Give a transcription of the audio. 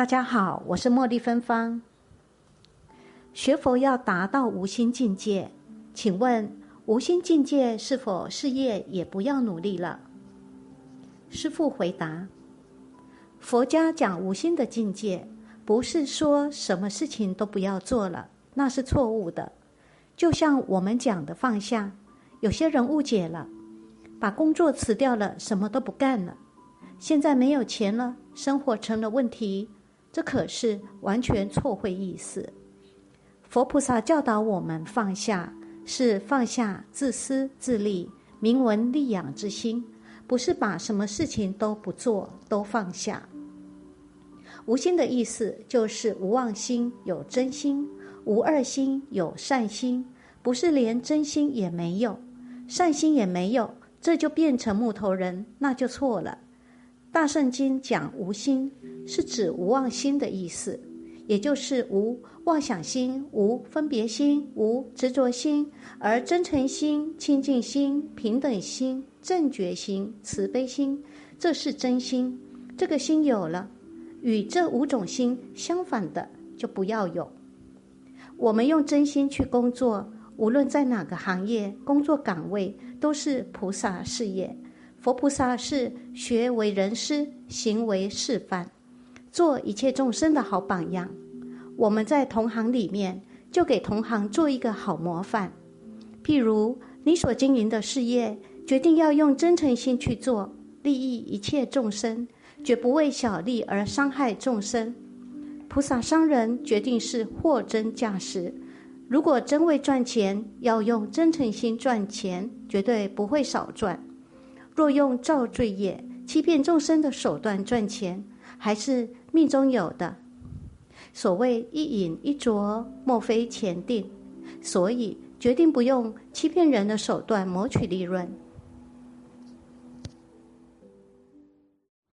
大家好，我是茉莉芬芳。学佛要达到无心境界，请问无心境界是否事业也不要努力了？师父回答：佛家讲无心的境界，不是说什么事情都不要做了，那是错误的。就像我们讲的放下，有些人误解了，把工作辞掉了，什么都不干了，现在没有钱了，生活成了问题。这可是完全错会意思。佛菩萨教导我们放下，是放下自私自利、名闻利养之心，不是把什么事情都不做都放下。无心的意思就是无妄心有真心，无二心有善心，不是连真心也没有，善心也没有，这就变成木头人，那就错了。大圣经讲无心，是指无妄心的意思，也就是无妄想心、无分别心、无执着心，而真诚心、清净心、平等心、正觉心、慈悲心，这是真心。这个心有了，与这五种心相反的就不要有。我们用真心去工作，无论在哪个行业、工作岗位，都是菩萨事业。佛菩萨是学为人师，行为示范，做一切众生的好榜样。我们在同行里面，就给同行做一个好模范。譬如你所经营的事业，决定要用真诚心去做，利益一切众生，绝不为小利而伤害众生。菩萨商人决定是货真价实，如果真为赚钱，要用真诚心赚钱，绝对不会少赚。若用造罪业、欺骗众生的手段赚钱，还是命中有的。所谓一饮一啄，莫非前定，所以决定不用欺骗人的手段谋取利润，